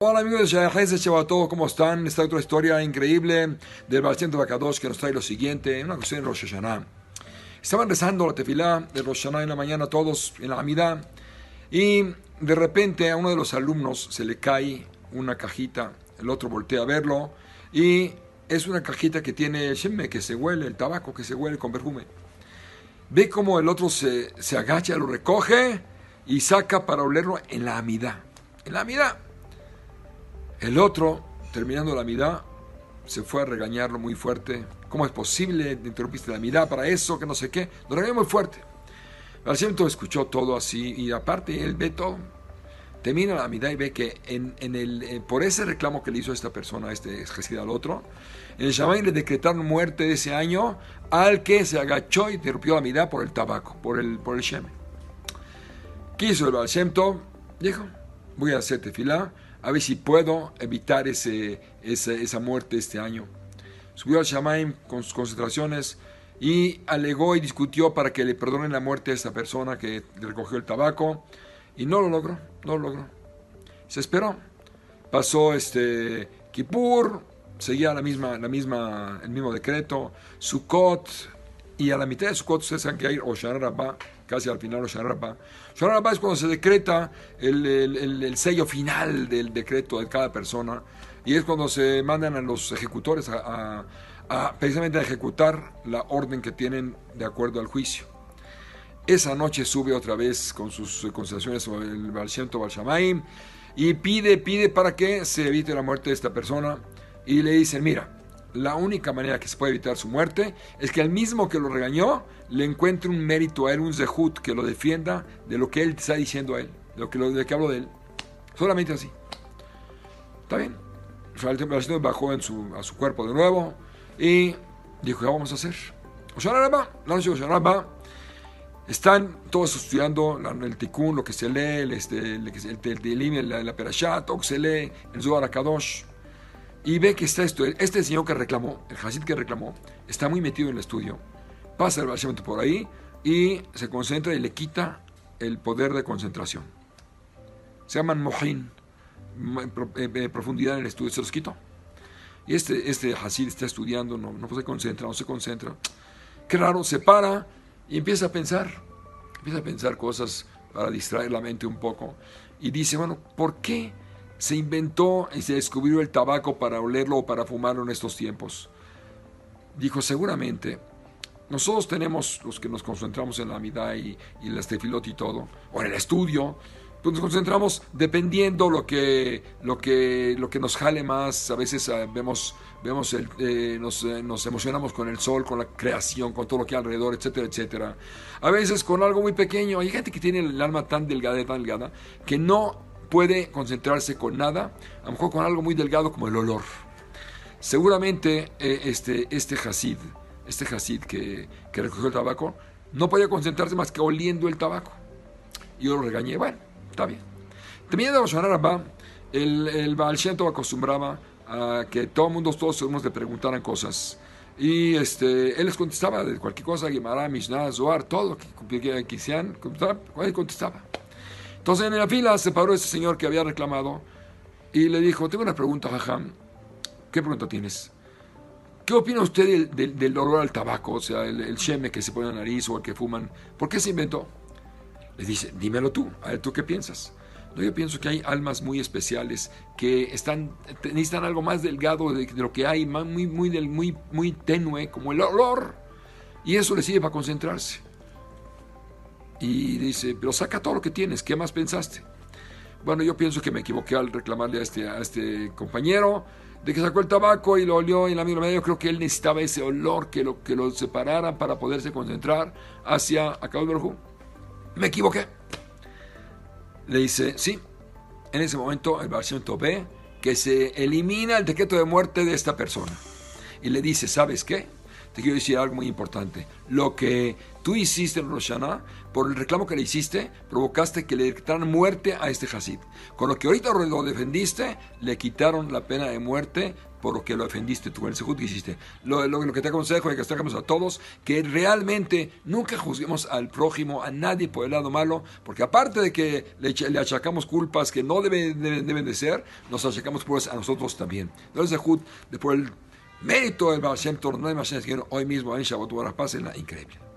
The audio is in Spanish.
Hola amigos de Shahaz todos ¿cómo están? Esta otra historia increíble del Balciento Bacados que nos trae lo siguiente, una cuestión de Rosh Hashanah. Estaban rezando la tefilá de Rosh Hashanah en la mañana todos en la Amidad y de repente a uno de los alumnos se le cae una cajita, el otro voltea a verlo y es una cajita que tiene el shemme, que se huele, el tabaco que se huele con perfume. Ve como el otro se, se agacha, lo recoge y saca para olerlo en la amidad. En la amidad. El otro, terminando la mitad, se fue a regañarlo muy fuerte. ¿Cómo es posible? Interrumpiste la mitad para eso, que no sé qué. Lo regañó muy fuerte. El escuchó todo así y aparte él ve todo. Termina la mitad y ve que en, el, eh, por ese reclamo que le hizo esta persona, este ejercicio al otro, en el Shamay le decretaron muerte ese año al que se agachó y interrumpió la mitad por el tabaco, por el, por el Shem. ¿Qué hizo el Baal Dijo, voy a hacer tefilá a ver si puedo evitar ese, esa, muerte este año. Subió al Shamaim con sus concentraciones y alegó y discutió para que le perdonen la muerte a esta persona que recogió el tabaco y no lo logró, no lo logró. Se esperó. Pasó este Kippur, seguía la misma, la misma, el mismo decreto, Sukkot, y a la mitad de Sukkot ustedes saben que hay Rabbah, casi al final Oshana Rabbah. Oshana Rabbah es cuando se decreta el, el, el, sello final del decreto de cada persona y es cuando se mandan a los ejecutores a, a, precisamente a ejecutar la orden que tienen de acuerdo al juicio. Esa noche sube otra vez con sus consideraciones sobre el Balshento Balshamaim y pide, pide para que se evite la muerte de esta persona y le dicen, mira, la única manera que se puede evitar su muerte es que al mismo que lo regañó le encuentre un mérito a él, un zehut que lo defienda de lo que él está diciendo a él, de lo que, lo, de que hablo de él. Solamente así. Está bien. El bajó en su, a su cuerpo de nuevo y dijo, ¿qué vamos a hacer? la noche de están todos estudiando el tikkun, lo que se lee, el, este, el, el, la, la perashat, todo que se lee, el Zohar y ve que está esto. Este señor que reclamó, el Hasid que reclamó, está muy metido en el estudio. Pasa el básicamente por ahí y se concentra y le quita el poder de concentración. Se llaman mohin, en profundidad en el estudio, se los quitó. Y este, este Hasid está estudiando, no, no se concentra, no se concentra. Qué raro, se para y empieza a pensar. Empieza a pensar cosas para distraer la mente un poco. Y dice, bueno, ¿por qué? se inventó y se descubrió el tabaco para olerlo o para fumarlo en estos tiempos. Dijo, seguramente, nosotros tenemos los que nos concentramos en la amidad y, y el y todo, o en el estudio, nos concentramos dependiendo lo que, lo que, lo que nos jale más. A veces ah, vemos, vemos el, eh, nos, eh, nos, emocionamos con el sol, con la creación, con todo lo que hay alrededor, etcétera, etcétera. A veces con algo muy pequeño. Hay gente que tiene el alma tan delgada, tan delgada, que no puede concentrarse con nada, a lo mejor con algo muy delgado como el olor. Seguramente eh, este, este Hasid, este Hasid que, que, recogió el tabaco, no podía concentrarse más que oliendo el tabaco. Yo lo regañé, bueno, está bien. También de Rabba, el, el Baal acostumbraba a que todo el mundo, todos los le preguntaran cosas. Y este, él les contestaba de cualquier cosa, Guimara, Mishnah, Zohar, todo lo que quisieran, él contestaba. Entonces en la fila se paró ese señor que había reclamado y le dijo, tengo una pregunta, Jajam. ¿Qué pregunta tienes? ¿Qué opina usted del, olor al tabaco? O sea, el, el, sheme que se pone en la nariz o el que fuman. ¿Por qué se inventó? Le dice, dímelo tú. A ver, ¿tú qué piensas? No, yo pienso que hay almas muy especiales que están, necesitan algo más delgado de, lo que hay, muy, muy, muy, muy tenue, como el olor. Y eso les sirve para concentrarse. Y dice, pero saca todo lo que tienes, ¿qué más pensaste? Bueno, yo pienso que me equivoqué al reclamarle a este, a este compañero de que sacó el tabaco y lo olió en la misma medida. Yo creo que él necesitaba ese olor que lo, que lo separara para poderse concentrar hacia Acabó Berjú. Me equivoqué. Le dice, sí. En ese momento el Barciento ve que se elimina el decreto de muerte de esta persona. Y le dice, ¿sabes qué? te quiero decir algo muy importante. Lo que tú hiciste en Roshana, por el reclamo que le hiciste, provocaste que le decretaran muerte a este Hasid. Con lo que ahorita lo defendiste, le quitaron la pena de muerte por lo que lo ofendiste tú, el sejud que hiciste. Lo, lo, que te aconsejo y que aconsejamos a todos, que realmente nunca juzguemos al prójimo, a nadie por el lado malo, porque aparte de que le, le achacamos culpas que no deben, deben, deben, de ser, nos achacamos pues a nosotros también. Entonces, sejud, de por el mérito del Baal Shem Tov, no hoy mismo en Shabbat, paz increíble.